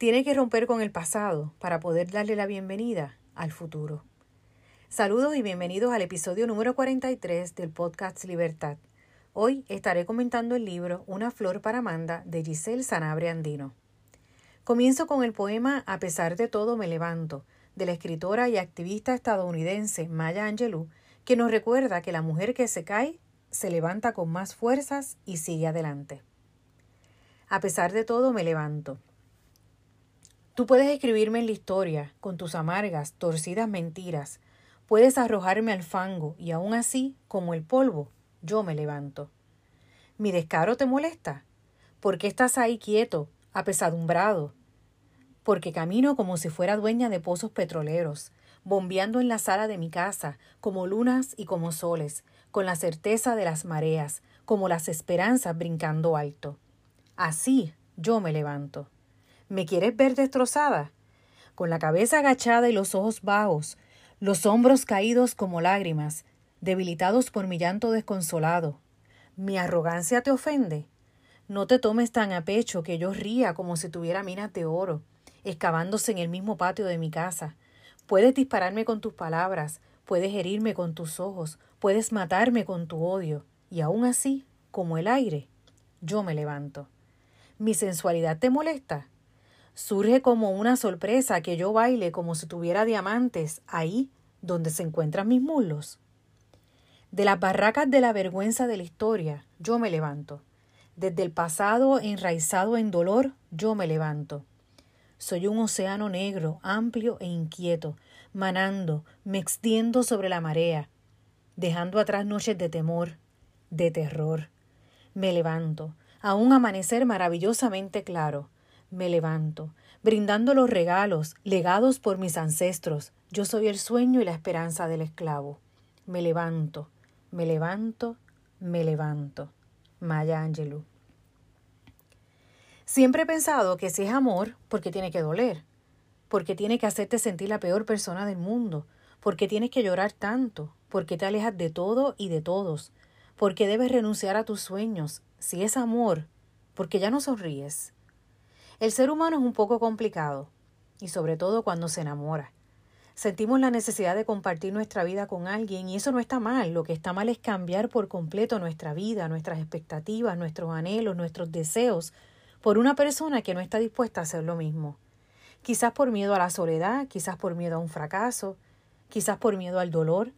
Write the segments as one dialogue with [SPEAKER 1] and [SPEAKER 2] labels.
[SPEAKER 1] tiene que romper con el pasado para poder darle la bienvenida al futuro. Saludos y bienvenidos al episodio número 43 del podcast Libertad. Hoy estaré comentando el libro Una flor para Amanda de Giselle Sanabre Andino. Comienzo con el poema A pesar de todo me levanto, de la escritora y activista estadounidense Maya Angelou, que nos recuerda que la mujer que se cae se levanta con más fuerzas y sigue adelante. A pesar de todo me levanto. Tú puedes escribirme en la historia con tus amargas, torcidas mentiras. Puedes arrojarme al fango y aún así, como el polvo, yo me levanto. ¿Mi descaro te molesta? ¿Por qué estás ahí quieto, apesadumbrado? Porque camino como si fuera dueña de pozos petroleros, bombeando en la sala de mi casa, como lunas y como soles, con la certeza de las mareas, como las esperanzas brincando alto. Así yo me levanto. ¿Me quieres ver destrozada? Con la cabeza agachada y los ojos bajos, los hombros caídos como lágrimas, debilitados por mi llanto desconsolado. ¿Mi arrogancia te ofende? No te tomes tan a pecho que yo ría como si tuviera minas de oro, excavándose en el mismo patio de mi casa. Puedes dispararme con tus palabras, puedes herirme con tus ojos, puedes matarme con tu odio, y aún así, como el aire, yo me levanto. ¿Mi sensualidad te molesta? Surge como una sorpresa que yo baile como si tuviera diamantes ahí donde se encuentran mis muslos. De las barracas de la vergüenza de la historia, yo me levanto. Desde el pasado enraizado en dolor, yo me levanto. Soy un océano negro, amplio e inquieto, manando, me extiendo sobre la marea, dejando atrás noches de temor, de terror. Me levanto, a un amanecer maravillosamente claro, me levanto, brindando los regalos legados por mis ancestros. Yo soy el sueño y la esperanza del esclavo. Me levanto, me levanto, me levanto. Maya Angelou. Siempre he pensado que si es amor, porque tiene que doler, porque tiene que hacerte sentir la peor persona del mundo, porque tienes que llorar tanto, porque te alejas de todo y de todos, porque debes renunciar a tus sueños. Si es amor, porque ya no sonríes, el ser humano es un poco complicado, y sobre todo cuando se enamora. Sentimos la necesidad de compartir nuestra vida con alguien y eso no está mal. Lo que está mal es cambiar por completo nuestra vida, nuestras expectativas, nuestros anhelos, nuestros deseos por una persona que no está dispuesta a hacer lo mismo. Quizás por miedo a la soledad, quizás por miedo a un fracaso, quizás por miedo al dolor,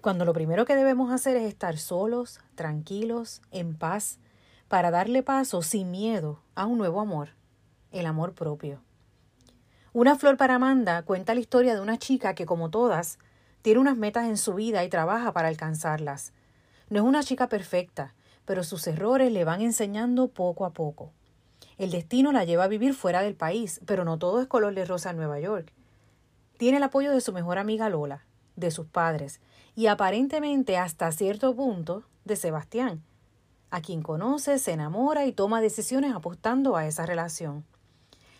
[SPEAKER 1] cuando lo primero que debemos hacer es estar solos, tranquilos, en paz, para darle paso sin miedo a un nuevo amor el amor propio. Una flor para Amanda cuenta la historia de una chica que, como todas, tiene unas metas en su vida y trabaja para alcanzarlas. No es una chica perfecta, pero sus errores le van enseñando poco a poco. El destino la lleva a vivir fuera del país, pero no todo es color de rosa en Nueva York. Tiene el apoyo de su mejor amiga Lola, de sus padres, y aparentemente hasta cierto punto de Sebastián, a quien conoce, se enamora y toma decisiones apostando a esa relación.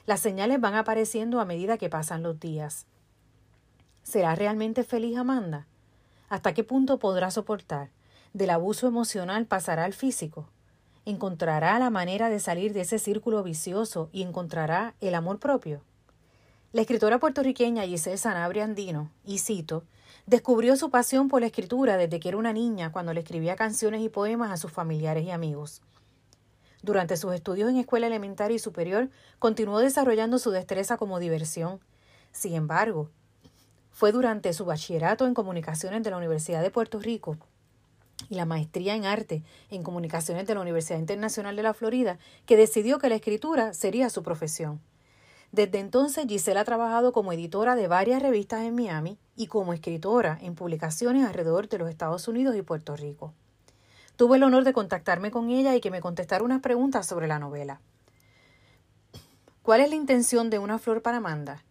[SPEAKER 1] Las señales van apareciendo a medida que pasan los días. ¿Será realmente feliz Amanda? ¿Hasta qué punto podrá soportar? ¿Del abuso emocional pasará al físico? ¿Encontrará la manera de salir de ese círculo vicioso y encontrará el amor propio? La escritora puertorriqueña Giselle Sanabria Andino, y cito, descubrió su pasión por la escritura desde que era una niña cuando le escribía canciones y poemas a sus familiares y amigos. Durante sus estudios en escuela elementaria y superior, continuó desarrollando su destreza como diversión. Sin embargo, fue durante su bachillerato en comunicaciones de la Universidad de Puerto Rico y la maestría en arte en comunicaciones de la Universidad Internacional de la Florida que decidió que la escritura sería su profesión. Desde entonces Giselle ha trabajado como editora de varias revistas en Miami y como escritora en publicaciones alrededor de los Estados Unidos y Puerto Rico. Tuve el honor de contactarme con ella y que me contestara unas preguntas sobre la novela. ¿Cuál es la intención de Una flor para Amanda?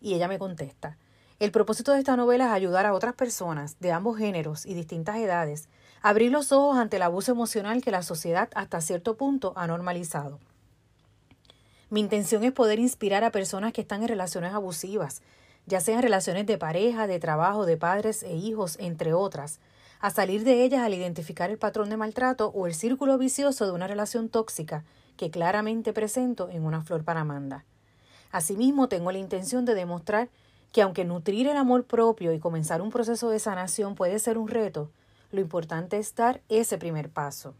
[SPEAKER 1] Y ella me contesta. El propósito de esta novela es ayudar a otras personas de ambos géneros y distintas edades a abrir los ojos ante el abuso emocional que la sociedad hasta cierto punto ha normalizado. Mi intención es poder inspirar a personas que están en relaciones abusivas, ya sean relaciones de pareja, de trabajo, de padres e hijos, entre otras, a salir de ellas al identificar el patrón de maltrato o el círculo vicioso de una relación tóxica que claramente presento en una flor para Amanda. Asimismo, tengo la intención de demostrar que aunque nutrir el amor propio y comenzar un proceso de sanación puede ser un reto, lo importante es dar ese primer paso.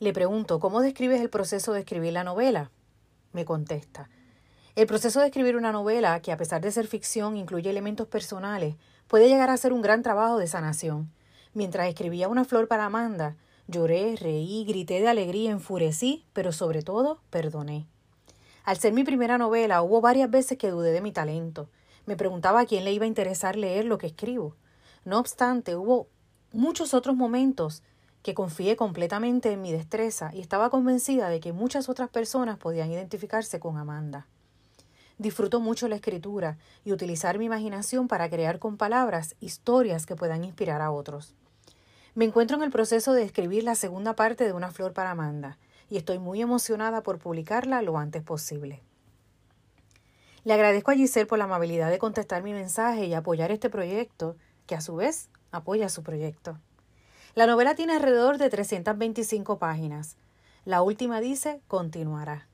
[SPEAKER 1] Le pregunto, ¿cómo describes el proceso de escribir la novela? Me contesta, el proceso de escribir una novela, que a pesar de ser ficción incluye elementos personales, puede llegar a ser un gran trabajo de sanación. Mientras escribía Una flor para Amanda, lloré, reí, grité de alegría, enfurecí, pero sobre todo perdoné. Al ser mi primera novela, hubo varias veces que dudé de mi talento. Me preguntaba a quién le iba a interesar leer lo que escribo. No obstante, hubo muchos otros momentos que confié completamente en mi destreza y estaba convencida de que muchas otras personas podían identificarse con Amanda. Disfruto mucho la escritura y utilizar mi imaginación para crear con palabras historias que puedan inspirar a otros. Me encuentro en el proceso de escribir la segunda parte de Una flor para Amanda y estoy muy emocionada por publicarla lo antes posible. Le agradezco a Giselle por la amabilidad de contestar mi mensaje y apoyar este proyecto, que a su vez apoya su proyecto. La novela tiene alrededor de 325 páginas. La última dice continuará.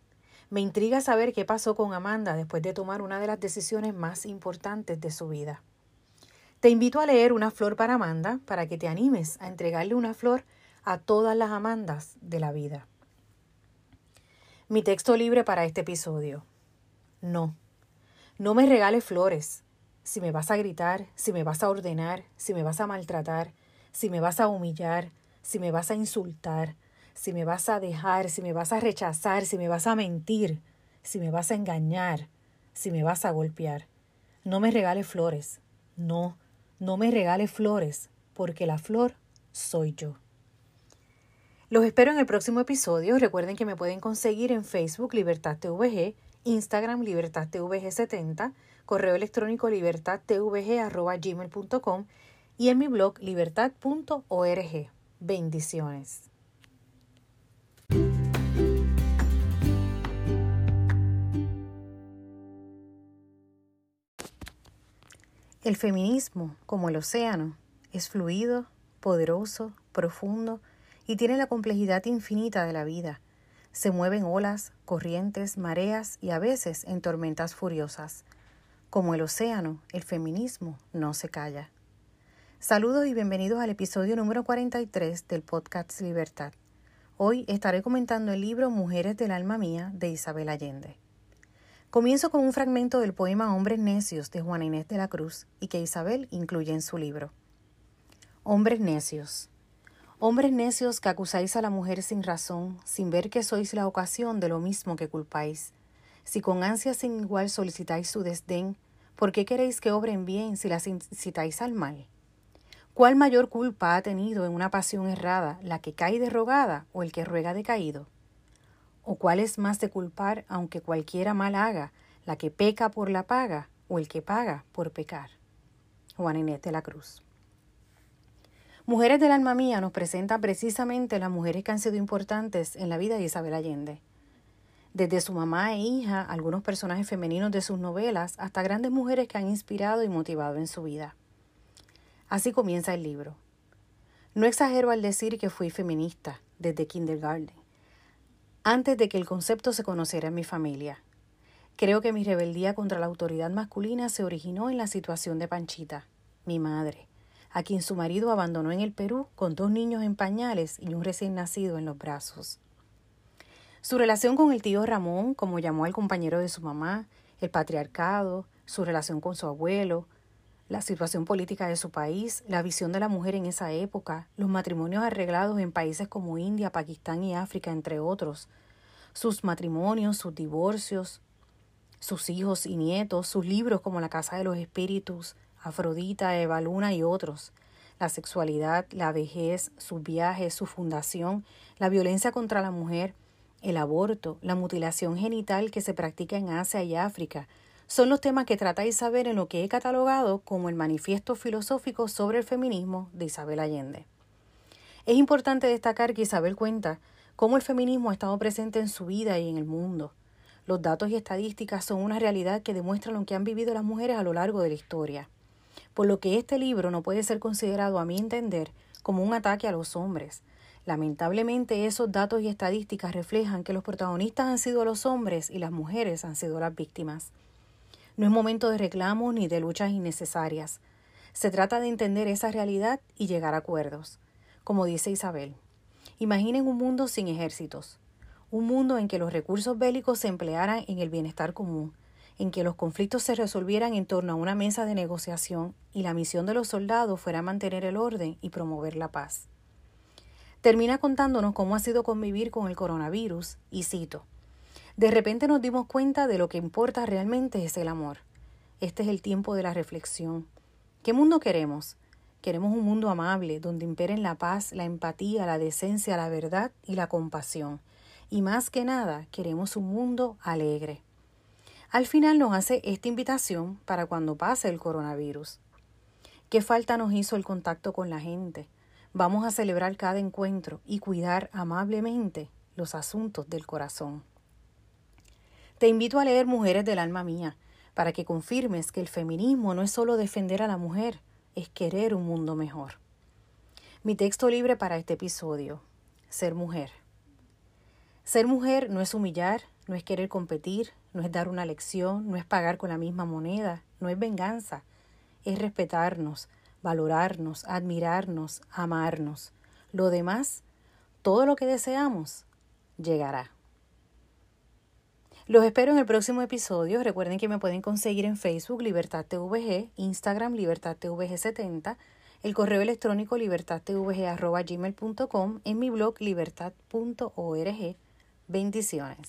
[SPEAKER 1] Me intriga saber qué pasó con Amanda después de tomar una de las decisiones más importantes de su vida. Te invito a leer Una flor para Amanda para que te animes a entregarle una flor a todas las Amandas de la vida. Mi texto libre para este episodio. No. No me regales flores. Si me vas a gritar, si me vas a ordenar, si me vas a maltratar, si me vas a humillar, si me vas a insultar, si me vas a dejar, si me vas a rechazar, si me vas a mentir, si me vas a engañar, si me vas a golpear. No me regales flores. No, no me regales flores, porque la flor soy yo. Los espero en el próximo episodio. Recuerden que me pueden conseguir en Facebook Libertad TVG, Instagram Libertad TVG 70, correo electrónico libertadtvg.gmail.com y en mi blog libertad.org. Bendiciones. El feminismo, como el océano, es fluido, poderoso, profundo y tiene la complejidad infinita de la vida. Se mueven olas, corrientes, mareas y a veces en tormentas furiosas. Como el océano, el feminismo no se calla. Saludos y bienvenidos al episodio número 43 del podcast Libertad. Hoy estaré comentando el libro Mujeres del alma mía de Isabel Allende. Comienzo con un fragmento del poema Hombres necios de Juana Inés de la Cruz y que Isabel incluye en su libro. Hombres necios. Hombres necios que acusáis a la mujer sin razón, sin ver que sois la ocasión de lo mismo que culpáis. Si con ansia sin igual solicitáis su desdén, ¿por qué queréis que obren bien si las incitáis al mal? ¿Cuál mayor culpa ha tenido en una pasión errada, la que cae derrogada o el que ruega decaído? ¿O cuál es más de culpar, aunque cualquiera mal haga, la que peca por la paga o el que paga por pecar? Juan Inés de la Cruz. Mujeres del alma mía nos presenta precisamente las mujeres que han sido importantes en la vida de Isabel Allende. Desde su mamá e hija, algunos personajes femeninos de sus novelas, hasta grandes mujeres que han inspirado y motivado en su vida. Así comienza el libro. No exagero al decir que fui feminista desde kindergarten, antes de que el concepto se conociera en mi familia. Creo que mi rebeldía contra la autoridad masculina se originó en la situación de Panchita, mi madre, a quien su marido abandonó en el Perú con dos niños en pañales y un recién nacido en los brazos. Su relación con el tío Ramón, como llamó al compañero de su mamá, el patriarcado, su relación con su abuelo, la situación política de su país, la visión de la mujer en esa época, los matrimonios arreglados en países como India, Pakistán y África, entre otros, sus matrimonios, sus divorcios, sus hijos y nietos, sus libros como La Casa de los Espíritus, Afrodita, Eva Luna y otros, la sexualidad, la vejez, sus viajes, su fundación, la violencia contra la mujer, el aborto, la mutilación genital que se practica en Asia y África, son los temas que tratáis saber en lo que he catalogado como el manifiesto filosófico sobre el feminismo de Isabel Allende. Es importante destacar que Isabel cuenta cómo el feminismo ha estado presente en su vida y en el mundo. Los datos y estadísticas son una realidad que demuestran lo que han vivido las mujeres a lo largo de la historia, por lo que este libro no puede ser considerado, a mi entender, como un ataque a los hombres. Lamentablemente esos datos y estadísticas reflejan que los protagonistas han sido los hombres y las mujeres han sido las víctimas. No es momento de reclamos ni de luchas innecesarias. Se trata de entender esa realidad y llegar a acuerdos. Como dice Isabel, imaginen un mundo sin ejércitos, un mundo en que los recursos bélicos se emplearan en el bienestar común, en que los conflictos se resolvieran en torno a una mesa de negociación y la misión de los soldados fuera mantener el orden y promover la paz. Termina contándonos cómo ha sido convivir con el coronavirus y cito, de repente nos dimos cuenta de lo que importa realmente es el amor. Este es el tiempo de la reflexión. ¿Qué mundo queremos? Queremos un mundo amable, donde imperen la paz, la empatía, la decencia, la verdad y la compasión. Y más que nada, queremos un mundo alegre. Al final nos hace esta invitación para cuando pase el coronavirus. ¿Qué falta nos hizo el contacto con la gente? Vamos a celebrar cada encuentro y cuidar amablemente los asuntos del corazón. Te invito a leer Mujeres del alma mía, para que confirmes que el feminismo no es solo defender a la mujer, es querer un mundo mejor. Mi texto libre para este episodio, Ser mujer. Ser mujer no es humillar, no es querer competir, no es dar una lección, no es pagar con la misma moneda, no es venganza, es respetarnos, valorarnos, admirarnos, amarnos. Lo demás, todo lo que deseamos, llegará. Los espero en el próximo episodio. Recuerden que me pueden conseguir en Facebook Libertad TVG, Instagram Libertad TVG 70, el correo electrónico libertadtvg.gmail.com, en mi blog libertad.org. Bendiciones.